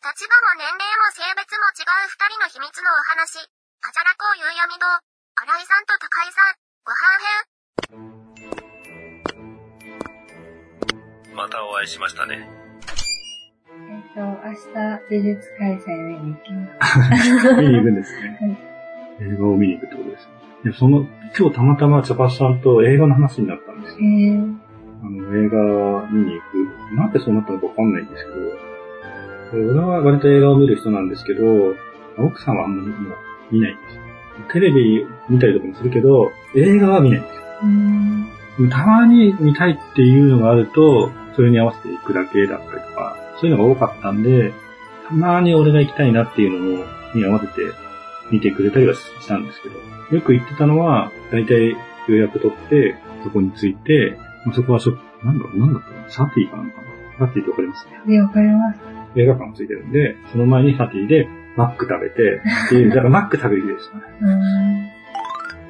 立場も年齢も性別も違う二人の秘密のお話。あじゃらこう夕闇堂。新井さんと高井さん、ご飯編。またお会いしましたね。えっと、明日、美術開催見に行きます。見に行くんですね。映画を見に行くってことですね。いや、その、今日たまたま茶髪さんと映画の話になったんですよ。あの、映画見に行く。なんでそうなったのかわかんないんですけど、俺は割と映画を見る人なんですけど、奥さんはあんまりもう見ないんですよ。テレビ見たりとかもするけど、映画は見ないんですよ。たまに見たいっていうのがあると、それに合わせて行くだけだったりとか、そういうのが多かったんで、たまに俺が行きたいなっていうのを、に合わせて見てくれたりはしたんですけど、よく言ってたのは、大体予約取って、そこに着いて、まあそこはしょ、なんだろう、なんだったのサティかなのかなサティってわかります？で、わかります。映画館がついてるんで、その前にサティでマック食べて、っていう、だからマック食べる日でしたね。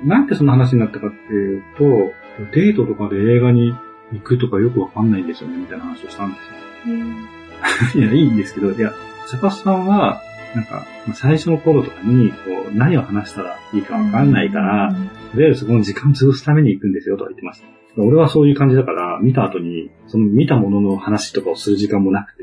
なんでその話になったかっていうと、デートとかで映画に行くとかよくわかんないんですよね、みたいな話をしたんですよ。いや、いいんですけど、いや、サパスさんは、なんか、まあ最初の頃とかに、こう、何を話したらいいかわかんないから、うんとりあえずそこの時間潰すために行くんですよとは言ってました。俺はそういう感じだから、見た後に、その見たものの話とかをする時間もなくて、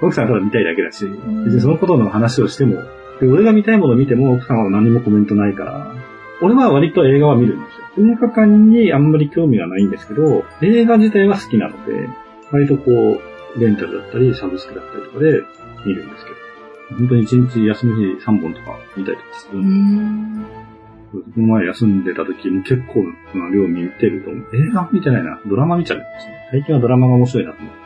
奥さんはただ見たいだけだし、ん。別にそのことの話をしても、で俺が見たいものを見ても奥さんは何もコメントないから、俺は割と映画は見るんですよ。映画館にあんまり興味がないんですけど、映画自体は好きなので、割とこう、レンタルだったり、サブスクだったりとかで見るんですけど、本当に一日休み日3本とか見たりとかするこの前休んでた時も結構な量見てると思う。映画見てないな。ドラマ見ちゃうんですね。最近はドラマが面白いなと思って。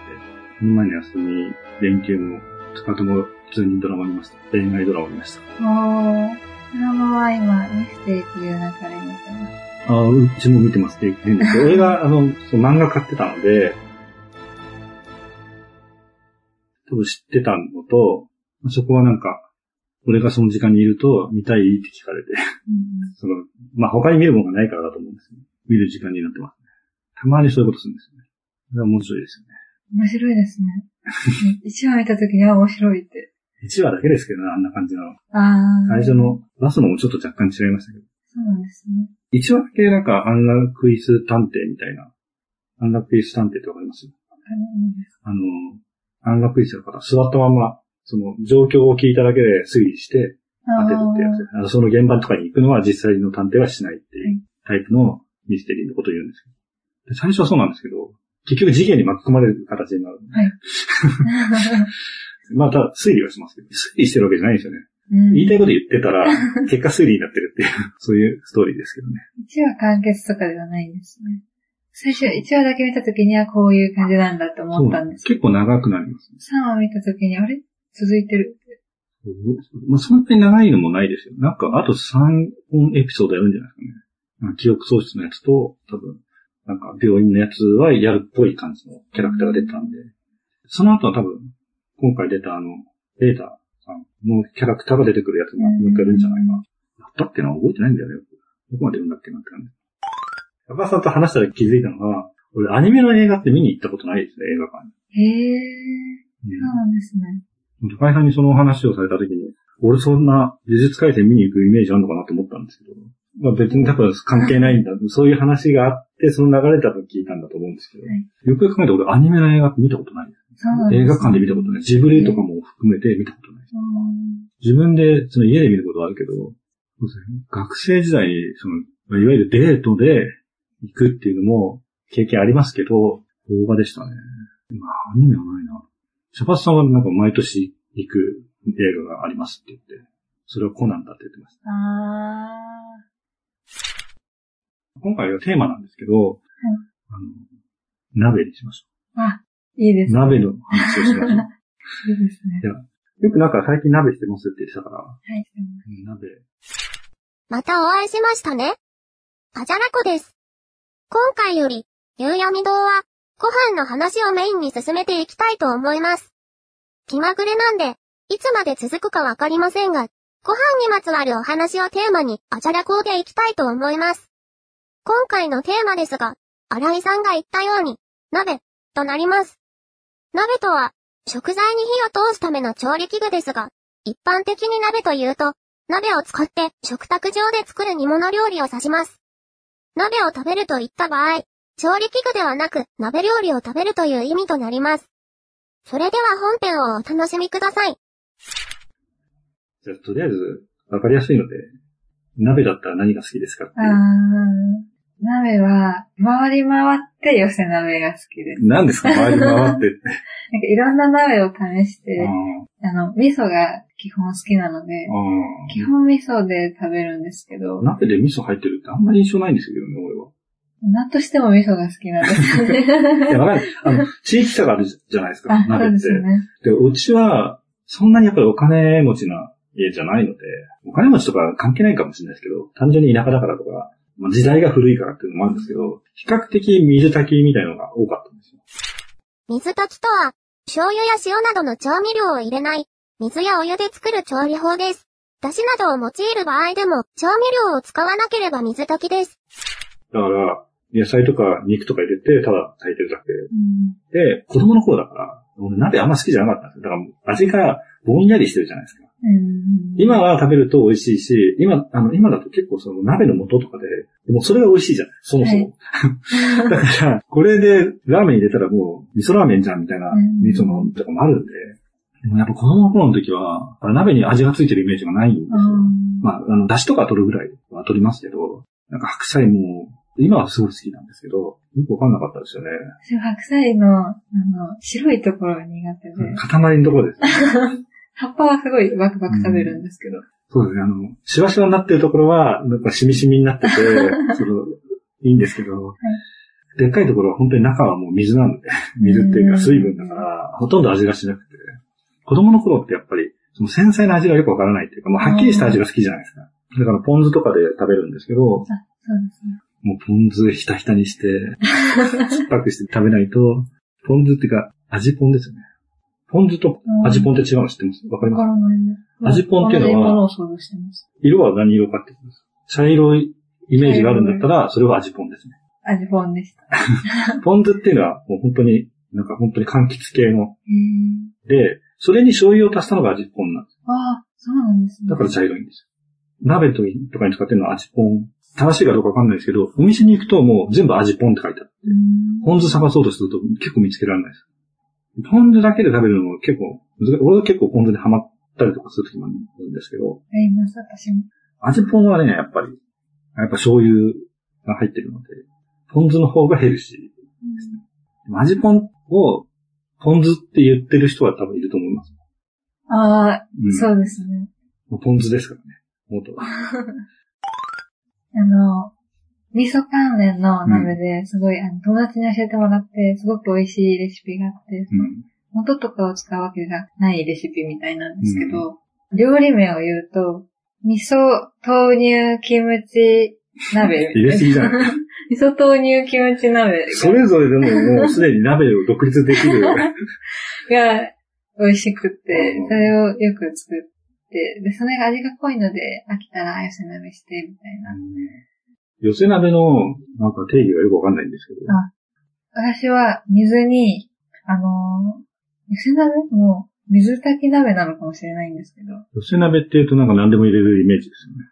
この前の休み、連休も、二日とも普通にドラマ見ました。恋愛ドラマ見ました。おー。ドラマは今、ミステリという流れにてます。ああ、うちも見てますって言うんですけど、俺が、あの、その漫画買ってたので、多分知ってたのと、そこはなんか、俺がその時間にいると、見たいって聞かれて、うんその、まあ、他に見るものがないからだと思うんですよ。見る時間になってますね。たまにそういうことするんですよね。それは面白いですよね。面白いですね。一話見たときには面白いって。1話だけですけどね、あんな感じの。あー。最初の、出すのもちょっと若干違いましたけど。そうなんですね。1話だけなんか、アンラクイス探偵みたいな。アンラクイス探偵ってわかります？あの、アンラクイスの方、座ったまま、その、状況を聞いただけで推理して当てるってやつ。あのその現場とかに行くのは実際の探偵はしないっていうタイプのミステリーのことを言うんですけど。で最初はそうなんですけど、結局事件に巻き込まれる形になる。はい。まあ、ただ推理はしますけど、推理してるわけじゃないんですよね。うん言いたいこと言ってたら、結果推理になってるっていう、そういうストーリーですけどね。一話完結とかではないんですね。最初、一話だけ見たときにはこういう感じなんだと思ったんですけ結構長くなりますね。ど、三話見たときに、あれ？続いてる。まあ、そんなに長いのもないですよ。なんか、あと3本エピソードやるんじゃないですかね。まあ記憶喪失のやつと、多分、なんか、病院のやつはやるっぽい感じのキャラクターが出てたんで、その後は多分、今回出たあの、ベータさんのキャラクターが出てくるやつがもう一回やるんじゃないかな。やったっけな？覚えてないんだよね。どこまで言うんだっけなって感じ。山田さんと話したら気づいたのが、俺アニメの映画って見に行ったことないですね、映画館へー。に。そうなんですね。高井さんにその話をされた時に、俺そんな美術回転見に行くイメージあるのかなと思ったんですけど、まあ別に多分関係ないんだ。そういう話があって、その流れだと聞いたんだと思うんですけど、はいよくよく考えて俺アニメの映画見たことない。ね。映画館で見たことない。ジブリとかも含めて見たことない。うん自分でその家で見ることはあるけど、そうですね学生時代にその、まあいわゆるデートで行くっていうのも経験ありますけど、動画でしたね。まあ、アニメはないな。シャパスさんはなんか毎年行く映画がありますって言って、それはコナンだって言ってました。あ今回はテーマなんですけど、あの、鍋にしましー。あ、いいでょう。すね。鍋の話をしましょう。いいですね。よくなんか最近鍋してますって言ってたから、はい。うん鍋。またお会いしましたね。あじゃらこです。今回より、夕闇堂は、ご飯の話をメインに進めていきたいと思います。気まぐれなんで、いつまで続くかわかりませんが、ご飯にまつわるお話をテーマに、あじゃらこうでいきたいと思います。今回のテーマですが、新井さんが言ったように、鍋、となります。鍋とは、食材に火を通すための調理器具ですが、一般的に鍋というと、鍋を使って食卓上で作る煮物料理を指します。鍋を食べるといった場合、調理器具ではなく鍋料理を食べるという意味となります。それでは本編をお楽しみください。じゃあ、とりあえず、わかりやすいので、鍋だったら何が好きですかってあ。鍋は、回り回って寄せ鍋が好きです。何ですか回り回ってって。なんかいろんな鍋を試して、ああの、味噌が基本好きなので、あ基本味噌で食べるんですけど、鍋で味噌入ってるってあんまり印象ないんですけどね、俺は。なんとしても味噌が好きなんですよ いや、ね。わかんない。あの、地域差があるじゃないですか、あ、そ鍋って。うですね。で、うちは、そんなにやっぱりお金持ちな家じゃないので、お金持ちとか関係ないかもしれないですけど、単純に田舎だからとか、まあ、時代が古いからっていうのもあるんですけど、比較的水炊きみたいなのが多かったんですよ。水炊きとは、醤油や塩などの調味料を入れない、水やお湯で作る調理法です。出汁などを用いる場合でも、調味料を使わなければ水炊きです。だから、野菜とか肉とか入れて、ただ炊いてるだけうんで、子供の頃だから、俺鍋あんま好きじゃなかったんですよ。だから味がぼんやりしてるじゃないですか。うん今は食べると美味しいし、今、あの、今だと結構その鍋の素とかで、もうそれが美味しいじゃないそもそも。だから、これでラーメン入れたらもう味噌ラーメンじゃんみたいなうん味噌のとかもあるんで、でもやっぱ子供の頃の時は、鍋に味がついてるイメージがないんですよ。うんまあ、あの、出汁とか取るぐらいは取りますけど、なんか白菜も、今はすごい好きなんですけど、よくわかんなかったですよね。白菜の、あの、白いところが苦手で、塊のところです。葉っぱはすごいバクバク食べるんですけど、そうですね、あの、シワシワになってるところは、なんかしみしみになってて、その、いいんですけど、でっかいところは本当に中はもう水なので、水っていうか水分だから、ほとんど味がしなくて、子供の頃ってやっぱり、その繊細な味がよくわからないっていうか、もうはっきりした味が好きじゃないですか。だからポン酢とかで食べるんですけど、そうですね。もうポン酢ひたひたにして、酸っぱくして食べないと、ポン酢っていうか、味ポンですよね。ポン酢と味ポンって違うの知ってます？わかりわます？からないね。味ポンっていうのは。色は何色かってことです。茶色いイメージがあるんだったら、それは味ポンですね。味ポンでした。ポン酢っていうのはもう本当に、なんか本当に柑橘系の。で、それに醤油を足したのが味ポンなんです。ああ、そうなんですね。だから茶色いんですよ。鍋とかに使ってるのは味ポン。正しいかどうかわかんないですけど、お店に行くともう全部味ポンって書いてある。うんポン酢探そうとすると結構見つけられないです。ポン酢だけで食べるのも結構俺は結構ポン酢でハマったりとかする時もあるんですけど、あります、私も。味ポンはね、やっぱり、やっぱ醤油が入ってるので、ポン酢の方がヘルシーですね。でも味ポンを、ポン酢って言ってる人は多分いると思います。ああ、うん、そうですね。ポン酢ですからね。元は。あの、味噌関連の鍋ですごい、あの友達に教えてもらって、すごく美味しいレシピがあって、うん。元とかを使うわけじゃないレシピみたいなんですけど、料理名を言うと、味噌豆乳キムチ鍋。入れすぎじゃない？味噌豆乳キムチ鍋がそれぞれでももうすでに鍋を独立できる。が美味しくてうん、それをよく作って、で、それが味が濃いので、飽きたら寄せ鍋して、みたいな。寄せ鍋のなんか定義がよくわかんないんですけど。あ私は水に、あのー寄せ鍋も水炊き鍋なのかもしれないんですけど、寄せ鍋って言うとなんか何でも入れるイメージですよね。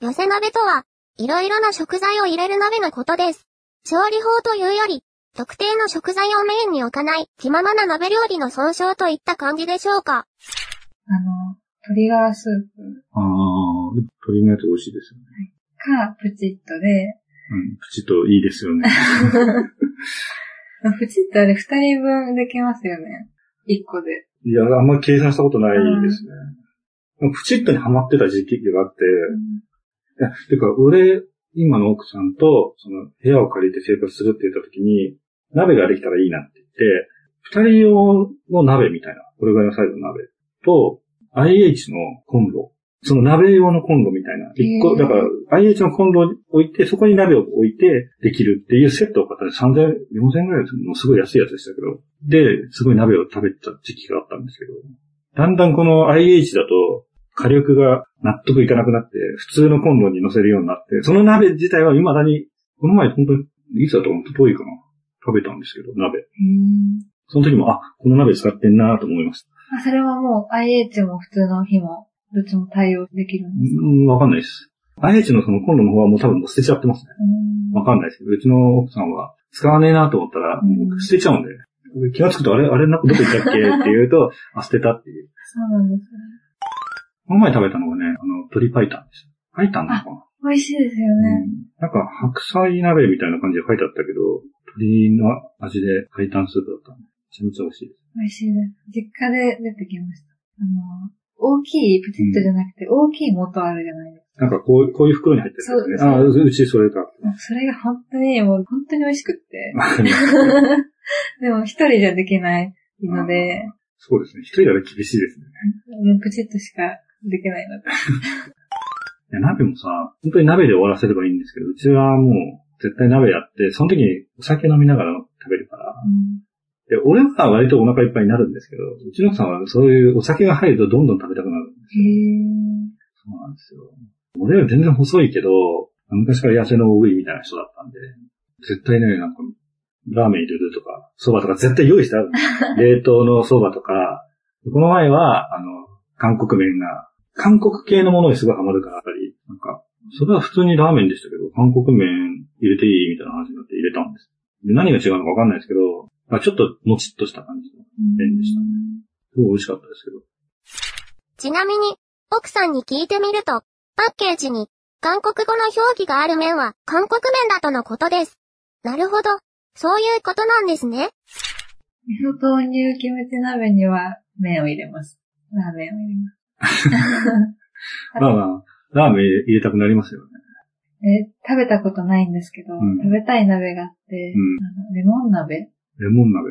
寄せ鍋とは、いろいろな食材を入れる鍋のことです。調理法というより、特定の食材をメインに置かない気ままな鍋料理の総称といった感じでしょうか。あの、鶏ガラスープああ、鶏のやつ美味しいですよね。かプチッとで、うん、プチッといいですよね。プチッとあれ二人分できますよね。一個で。いや、あんまり計算したことないですね。プチッとにハマってた時期があって、いや、てか、俺、今の奥さんと、その、部屋を借りて生活するって言った時に、鍋ができたらいいなって言って、二人用の鍋みたいな、これぐらいのサイズの鍋と、IH のコンロ。その鍋用のコンロみたいな。一個、だから、IH のコンロを置いて、そこに鍋を置いてできるっていうセットを買ったら3000、4000ぐらいですもうすごい安いやつでしたけど。で、すごい鍋を食べてた時期があったんですけど、だんだんこの IH だと、火力が納得いかなくなって、普通のコンロに乗せるようになって、その鍋自体は未だに、この前本当に、いつだと思う？と遠いかな？食べたんですけど、鍋。その時も、あ、この鍋使ってんなと思いました。あ、それはもう IH も普通の日も、どっちも対応できるんですか？うん、わかんないです。IH のそのコンロの方はもう多分もう捨てちゃってますね。うんわかんないですけど、うちの奥さんは使わねえなと思ったら、うんもう捨てちゃうんで、気がつくとあれ、あれな、どこ行ったっけって言うと、あ、捨てたっていう。そうなんですね。この前食べたのがね、あの、鶏白湯です。白湯なのかな？美味しいですよね。うんなんか、白菜鍋みたいな感じで書いてあったけど、鶏の味で白湯スープだったちゃめちゃ美味しいです。美味しいです。実家で出てきました。あの、大きいプチッとじゃなくて、大きい元あるじゃないですか。なんかこう、こういう袋に入ってるんですね。ああ、うちそれか。それが本当に、もう本当に美味しくって。でも一人じゃできないので、そうですね。一人だと厳しいですね。もうプチッとしかできないので。いや、鍋もさ、本当に鍋で終わらせればいいんですけど、うちはもう絶対鍋やって、その時にお酒飲みながら食べるから。で、俺は割とお腹いっぱいになるんですけど、うちの奥さんはそういうお酒が入るとどんどん食べたくなるんですへよ。ー。そうなんですよ。俺は全然細いけど、昔から痩せの多いみたいな人だったんで、絶対ね、なんか、ラーメン入れるとか、蕎麦とか絶対用意してあるんですよ 冷凍の蕎麦とか、この前は、あの、韓国麺が、韓国系のものにすごいハマるから、やっぱり、なんか、それは普通にラーメンでしたけど、韓国麺入れていいみたいな話になって入れたんです。で何が違うのかわかんないですけど、まあ、ちょっともちっとした感じの麺でしたね。すごい美味しかったですけど。ちなみに、奥さんに聞いてみると、パッケージに、韓国語の表記がある麺は韓国麺だとのことです。なるほど。そういうことなんですね。味噌豆乳キムチ鍋には麺を入れます。ラーメンを入れます。まあまあ、ラーメン入れたくなりますよね。え食べたことないんですけど、うん食べたい鍋があって、うんあのレモン鍋レモン鍋。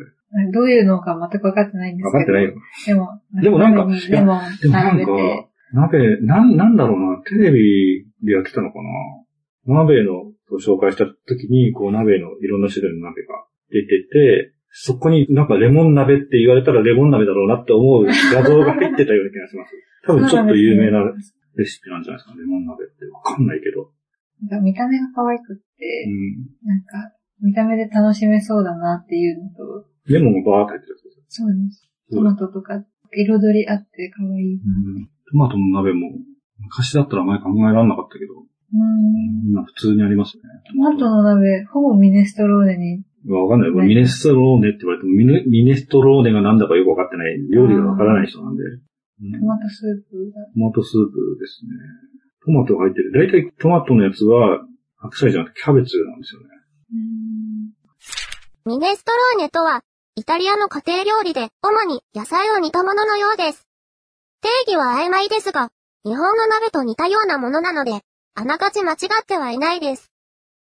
どういうのか全く分かってないんですけど。分かってないよ。でも、でもなんか鍋にレモンでもなんか鍋、なん、なんだろうな、テレビでやってたのかな鍋のを紹介した時に、こう鍋のいろんな種類の鍋が出てて、そこになんかレモン鍋って言われたらレモン鍋だろうなって思う画像が入ってたような気がします。多分ちょっと有名なレシピなんじゃないですか、レモン鍋って。わかんないけど。なんか見た目が可愛くっうて、ん。なんか見た目で楽しめそうだなっていうのと、レモンがバーって入ってるやつですよそうです。うんトマトとか彩りあって可愛い。うんトマトの鍋も、昔だったら前考えられなかったけど、うん。今普通にありますね。トマトの鍋、ほぼミネストローネに。わかんない。はいミネストローネって言われてもミネ、ミネストローネが何だかよくわかってない、料理がわからない人なんで。うんトマトスープが。トマトスープですね。トマトが入ってる。だいたいトマトのやつは、白菜じゃなくてキャベツなんですよね。ミネストローネとは、イタリアの家庭料理で、主に野菜を煮たもののようです。定義は曖昧ですが、日本の鍋と似たようなものなので、あながち間違ってはいないです。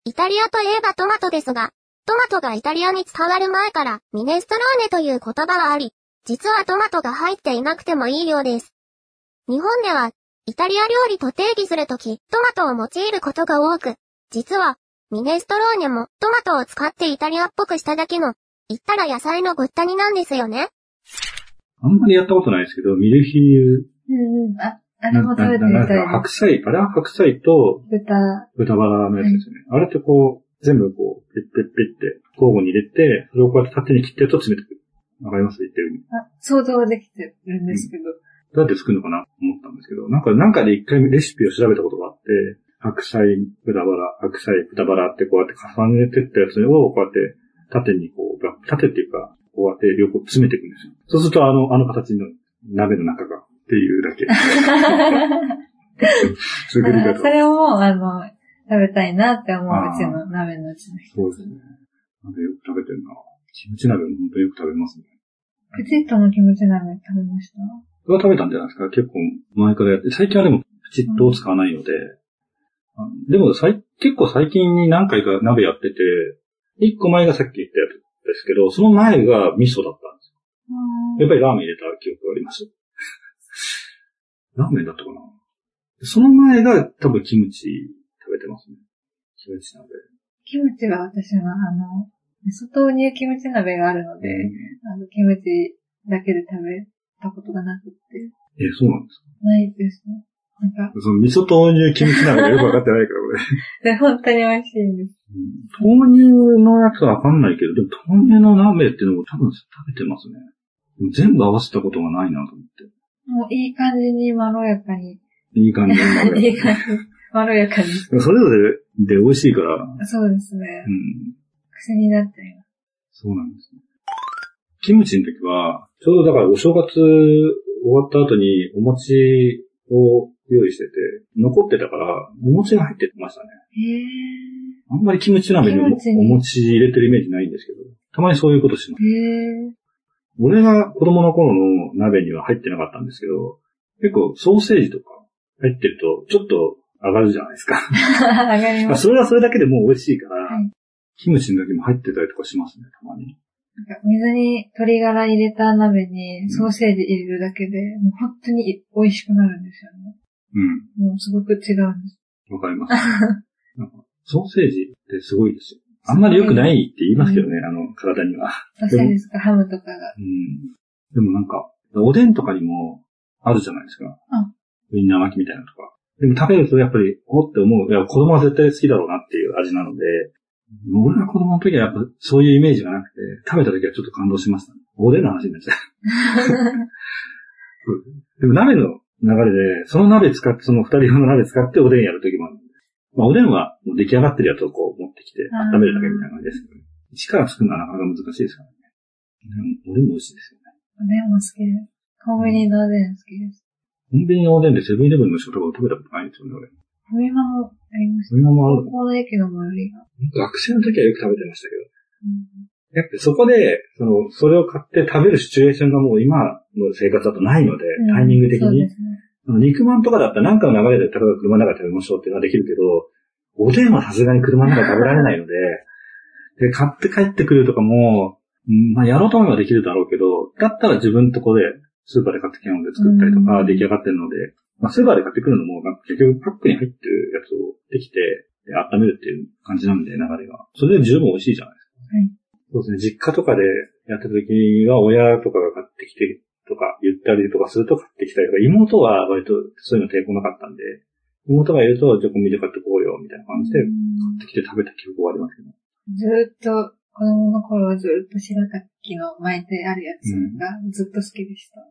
イタリアといえばトマトですが、トマトがイタリアに伝わる前からミネストローネという言葉があり、実はトマトが入っていなくてもいいようです。日本では、イタリア料理と定義するとき、トマトを用いることが多く、実は、ミネストローネもトマトを使ってイタリアっぽくしただけの、言ったら野菜のごったになんですよね。あんまりやったことないですけど、ミルフィーユ、うんうん。あ、あれも食べてみたい。白菜、あれは白菜と豚。豚バラのやつですよね。あれってこう、全部こう、ペッペッペッって交互に入れて、それをこうやって縦に切ってると詰めてくる。わかります？言ってる意味。あ、想像はできてるんですけど。どうやって作るのかな？と思ったんですけど、なんか、なんかで一回レシピを調べたことがあって、白菜、豚バラ、白菜、豚バラってこうやって重ねてったやつを、こうやって縦にこう、縦っていうか、こうやって両方詰めていくんですよ。そうするとあの、あの形の鍋の中がっていうだけ。作り方そ。れも、あの、食べたいなって思ううちの鍋のうちの一つ。そうですね。鍋よく食べてるな。キムチ鍋も本当によく食べますね。プチッとのキムチ鍋食べました？は食べたんじゃないですか結構前からやって。最近はでもプチッとを使わないので。あのでもさい結構最近に何回か鍋やってて、一個前がさっき言ったやつですけど、その前が味噌だったんですよ。やっぱりラーメン入れた記憶があります。ラーメンだったかなその前が多分キムチ食べてますね。キムチ鍋。キムチは私のあの、味噌豆乳キムチ鍋があるので、あの、キムチだけで食べたことがなくって。え、そうなんですか？ないですね。なんか、その味噌豆乳キムチ鍋がよくわかってないから、俺。で、本当に美味しいんです。うん豆乳のやつはわかんないけど、でも豆乳の鍋っていうのも多分食べてますね。全部合わせたことがないなと思って。もういい感じにまろやかに。いい感じの鍋。いい感じ。まろやかに。それぞれで美味しいから、そうですねう。ん。癖になっちゃいます。そうなんですね。キムチの時は、ちょうどだからお正月終わった後にお餅を用意してて、残ってたから、お餅が入ってましたね。へえ。あんまりキムチ鍋にお餅入れてるイメージないんですけど、たまにそういうことします。へえ。俺が子供の頃の鍋には入ってなかったんですけど、結構ソーセージとか入ってると、ちょっと上がるじゃないですか。上がりまあます。それはそれだけでもう美味しいから、はいキムチの時も入ってたりとかしますね、たまに。水に鶏ガラ入れた鍋にソーセージ入れるだけで、もう本当に美味しくなるんですよね。うん。もうすごく違うんです。わかります。なんかソーセージってすごいですよ。あんまり良くないって言いますけどね、あの、体には。ソーセージですかハムとかが。うん。でもなんか、おでんとかにもあるじゃないですか。ウインナー巻きみたいなのとか。でも食べるとやっぱり、おって思う。いや、子供は絶対好きだろうなっていう味なので、俺が子供の時はやっぱそういうイメージがなくて、食べた時はちょっと感動しました、ね。おでんの話になっちゃう。でも鍋の流れで、その鍋使って、その二人用の鍋使っておでんやる時もあるんで。まあ、おでんはもう出来上がってるやつをこう持ってきて温めるだけみたいな感じですけど、一から作るのはなかなか難しいですからね。でもおでんも美味しいですよね。おでんも好きです。コンビニのおでん好きです。コンビニのおでんでセブンイレブンの人とか食べたことないんですよね、俺。ファミマもありましそれもあるた。高校の駅の最寄りが。学生の時はよく食べてましたけど。うんやっぱそこで、その、それを買って食べるシチュエーションがもう今の生活だとないので、タイミング的に。そうですね。あの肉まんとかだったら何かの流れで、例えば車の中で食べましょうっていうのはできるけど、おでんはさすがに車の中で食べられないので、で、買って帰ってくるとかも、うんまあやろうと思えばできるだろうけど、だったら自分のとこでスーパーで買ってきたので作ったりとか、うん出来上がってるので、まあスーパーで買ってくるのも、結局パックに入ってるやつをできて、で温めるっていう感じなんで、流れが。それで十分美味しいじゃないですか。はい。そうですね。実家とかでやってた時は、親とかが買ってきてとか言ったりとかすると買ってきたりとか、妹は割とそういうの抵抗なかったんで、妹が言うと、じゃあコンビニで買ってこうよ、みたいな感じで買ってきて食べた記憶はありますけど。ずーっと、子供の頃はずーっと白滝の巻いてあるやつがずっと好きでした。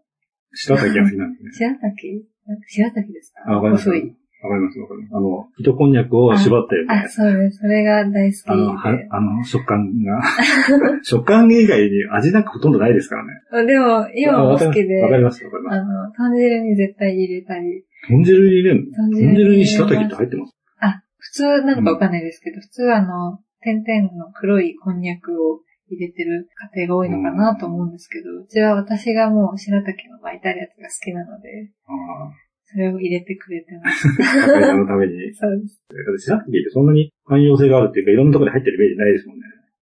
白滝が好きなんですね。白滝？白滝ですか？あ、わかります。細い。わかります、わかります。あの、糸こんにゃくを縛ったよねあ、。そうです。それが大好きあの、はで。あの、食感が。食感以外に味なんかほとんどないですからね。あでも、今も好きで、わかります、わかります。あの、豚汁に絶対入れたり、豚汁に入れるの？豚豚汁に白滝って入ってます？あ、普通なんかわかんないですけど、普通はあの、点々の黒いこんにゃくを入れてる家庭が多いのかなと思うんですけど、うちは私がもう白滝の巻いてあるやつが好きなので、あそれを入れてくれてます。あ。赤いのために。そうです。白滝ってそんなに汎用性があるっていうか、いろんなところで入ってるイメージないですもんね。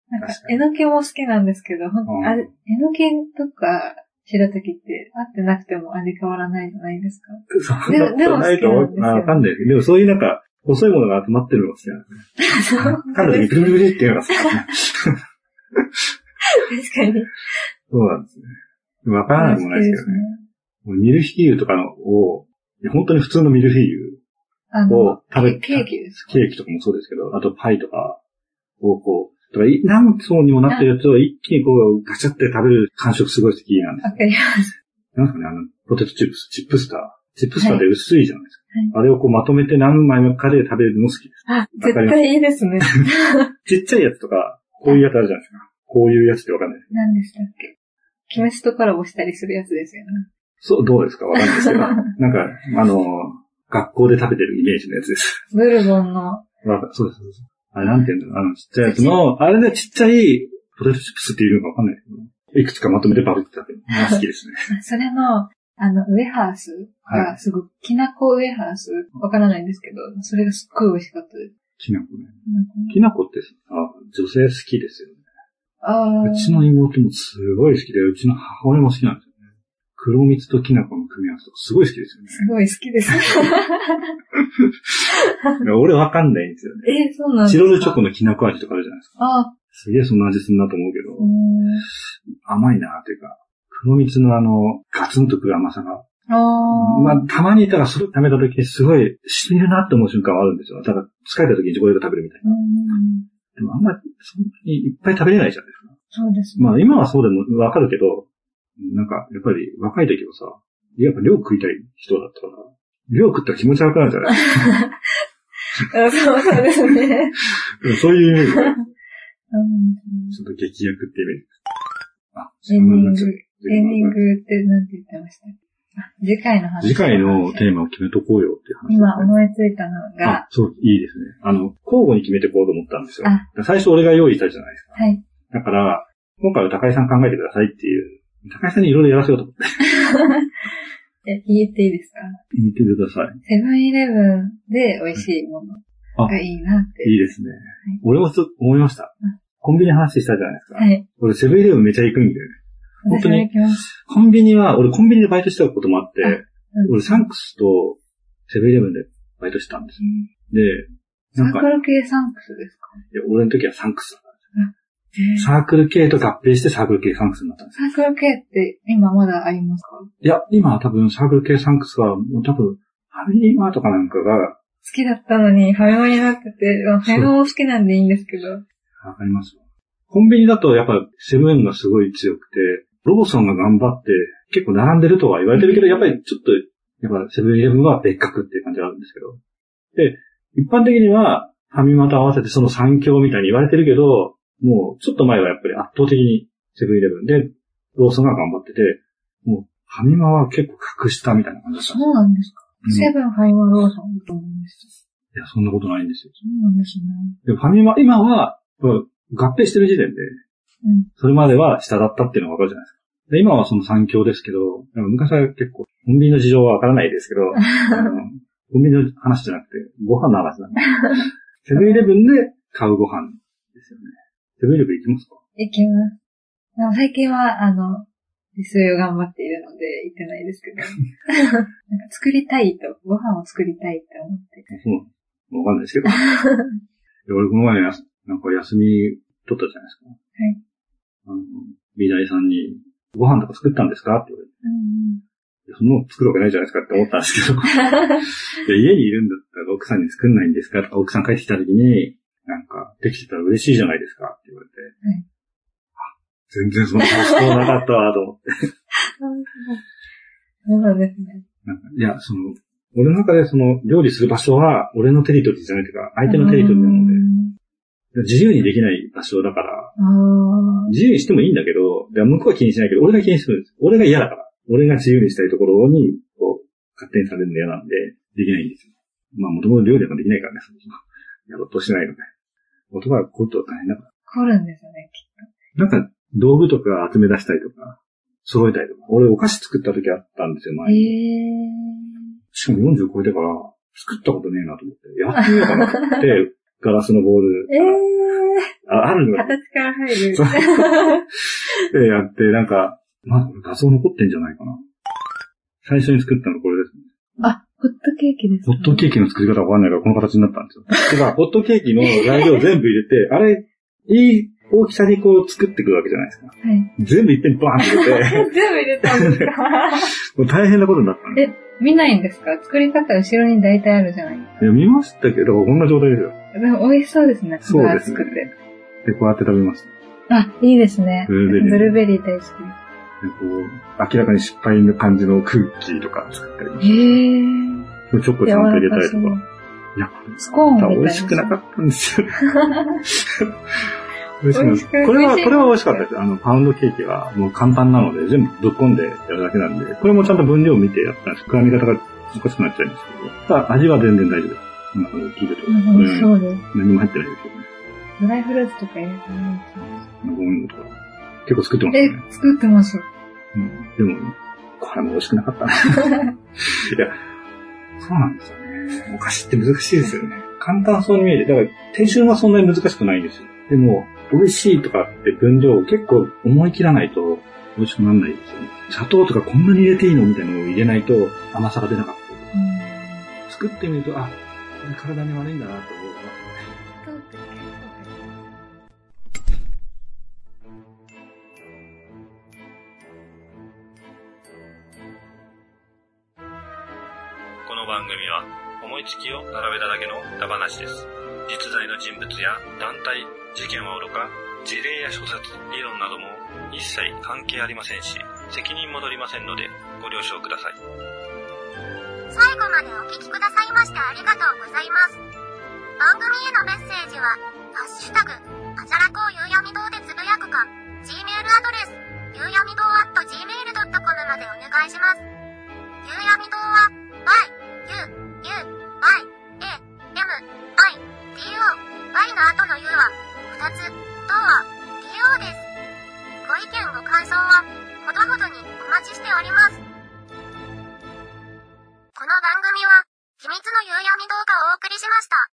なんかえのきも好きなんですけど、あれえのきとか白滝って合ってなくても味変わらないじゃないですか。そうでもでも好きなんですよあわかんない。でもそういうなんか、細いものが集まってるのが好きなんですね。そう噛んだ時にブルブルっていうのが好きですね。確かに。そうなんですね。わからないもんないですけどね。もうミルフィーユとかのを、本当に普通のミルフィーユを、食べケーキですか？ケーキとかもそうですけど、あとパイとかをこう、とかい何層にもなってるやつを一気にこうガチャって食べる感触すごい好きなんですわかります。なんですかね、あの、ポテトチップス、チップスター。チップスターで薄いじゃないですか。はいあれをこうまとめて何枚かで食べるの好きです。あ、わ絶対いいですね。ちっちゃいやつとか、こういうやつあるじゃないですか。こういうやつってわかんない。何でしたっけ？キムチとコラボしたりするやつですよね。そう、どうですか？わかんないですけど。なんか、あの、学校で食べてるイメージのやつです。ブルボンの、そうです、そうです。あれなんていうの？あの、ちっちゃいやつの、あれでちっちゃいポテトチップスっていうのかわかんないけど、いくつかまとめてバブって食べる好きですね。それの、あの、ウエハースがすごい、きなこウエハース？わからないんですけど、それがすっごい美味しかったです。きなこね。きなこってさ、女性好きですよね。ああ。うちの妹もすごい好きで、うちの母親も好きなんですよね。黒蜜ときな粉の組み合わせとかすごい好きですよね。すごい好きです。俺わかんないんですよね。え、そうなんですか？チロルチョコのきなこ味とかあるじゃないですか。あすげえそんな味するなと思うけどう、ん。甘いなっていうか、黒蜜のあの、ガツンとくる甘さが。ああ。まあ、たまにいたらそれ食べた時にすごい、しみるなって思う瞬間はあるんですよ。ただ、疲れた時にチョコレート食べるみたいな。うん。でもあんまりそんなにいっぱい食べれないじゃないですか。そうですね。まあ今はそうでもわかるけど、なんかやっぱり若い時はさ、やっぱ量食いたい人だったから、量食ったら気持ち悪くなるじゃないあ そうそうですね。そういうイメージちょっと激薬ってイメージ。あ、エンディング、エンディングって何て言ってましたあ次回の話。次回のテーマを決めとこうよっていう話、今思いついたのがあ、、そう、いいですね。あの、交互に決めていこうと思ったんですよあ。最初俺が用意したじゃないですか。はい。だから、今回は高井さん考えてくださいっていう、高井さんにいろいろやらせようと思って。え、言っていいですか？言ってください。セブンイレブンで美味しいものがいいなって。いいですね。俺もちょっと思いましたうん。コンビニの話したじゃないですか。はい。俺セブンイレブンめちゃ行くんだよね。本当に。コンビニは、俺コンビニでバイトしてたこともあって、うん。俺サンクスとセブンイレブンでバイトしてたんですよ。で、サーなんか、サークル Kサンクスですか？や俺の時はサンクスだったんえーですサークル Kと合併してサークル Kサンクスになったんですよ。サークル Kって今まだありますか？好いや、今は多分サークル Kサンクスは、もう多分、ファミリーマートかなんかが、きだったのにファミマになってて、まあファミマも好きなんでいいんですけど。わかりますコンビニだとやっぱセブンがすごい強くて、ローソンが頑張って結構並んでるとは言われてるけど、やっぱりちょっと、やっぱセブンイレブンは別格っていう感じがあるんですけど。で、一般的にはファミマと合わせてその三強みたいに言われてるけど、もうちょっと前はやっぱり圧倒的にセブンイレブンで、ローソンが頑張ってて、もうファミマは結構格下みたいな感じだった。そうなんですか、うんセブン、ファイマ、ローソンと思うんです。いや、そんなことないんですよ。そうなんですね。で、ファミマ、今は、うん合併してる時点で、うん。それまでは下だったっていうのがわかるじゃないですか。で今はその三強ですけど、昔は結構、コンビニの事情はわからないですけど、あ のコンビニの話じゃなくて、ご飯の話なんで。セブンイレブンで買うご飯ですよね。セブンイレブン行きますか？行きます。でも最近は、あの、自炊を頑張っているので行ってないですけど。なんか作りたいと、ご飯を作りたいって思って。そうわかんないですけど。で俺この前なんか休み取ったじゃないですか。はい。あの、美大さんに、ご飯とか作ったんですか？って言われて。うんそんなの作るわけないじゃないですかって思ったんですけど。家にいるんだったら奥さんに作んないんですか？とか、奥さん帰ってきた時に、なんか、できてたら嬉しいじゃないですか？って言われて。はいあ全然そんな発想なかったわ、と思って。そうですね。なんかいや、その、俺の中でその、料理する場所は、俺のテリトリーじゃないというか、相手のテリトリーなので、自由にできない場所だから、自由にしてもいいんだけど、で向こうは気にしないけど、俺が気にするんです。俺が嫌だから。俺が自由にしたいところに、こう、勝手にされるの嫌なんで、できないんですよ。まあ、もともと料理なんかできないからね、そもそもやろうとしないので。男はこういうと大変だから。凝るんですよね、きっなんか、道具とか集め出したりとか、揃えたりとか。俺お菓子作った時あったんですよ、と。前に。へしかも40超えてから、作ったことねえなと思って、やってみようかなって、ガラスのボール、え。えああるの形から入る。そうでやって、なんか、まあ、画像残ってんじゃないかな。最初に作ったのこれですね。あ、ホットケーキですホットケーキの作り方わかんないからこの形になったんですよ。だから、ホットケーキの材料全部入れて、あれ、いい大きさにこう作っていくわけじゃないですか。はい。全部いっぺんにバーンって入れて、全部入れたんですか もう大変なことになったんですよ。見ないんですか？作り方後ろに大体あるじゃないですか。いや見ましたけど、こんな状態ですよ。でも美味しそうですね。そうですね分厚くて。で、こうやって食べました。あ、いいですね。ブルーベリーブルーベリー大好きでこう、明らかに失敗の感じのクッキーとか作ったり、です。へー。チョコちゃんと入れたりとかか。いや、こスコーン美味しくなかったんですよ。美味しくな美味しくこれは、これは美味しかったです。あの、パウンドケーキはもう簡単なので、全部ぶっ込んでやるだけなんで、これもちゃんと分量を見てやったんです。膨らみ方がおかしくなっちゃうんですけど、ただ味は全然大丈夫です。なんか聞いてると。そうです。何も入ってないですよね。ドライフルーツとか入れてないこういうのとか。結構作ってますね。、作ってます。うんでも、これも美味しくなかったな。いや、そうなんですよね。お菓子って難しいですよね。簡単そうに見えて、だから手順はそんなに難しくないんですよ。でも、美味しいとかって分量を結構思い切らないと美味しくならないですよね。砂糖とかこんなに入れていいのみたいなのを入れないと甘さが出なかったり作ってみると、あ、これ体に悪いんだなと思う。この番組は思いつきを並べただけの歌話です。実在の人物や団体、事件はおろか、事例や諸説、理論なども一切関係ありませんし、責任も取りませんので、ご了承ください。最後までお聞きくださいましてありがとうございます。番組へのメッセージは、ハッシュタグ、あじゃらこうゆうやみ堂でつぶやくか、Gmail アドレス、ゆうやみ堂 at gmail.com までお願いします。ゆうやみ堂は、y, u, u, y, a, m, i, d, o, y の後の u は、二つ、堂は、利用です。ご意見ご感想は、ほどほどにお待ちしております。この番組は、秘密の夕闇動画をお送りしました。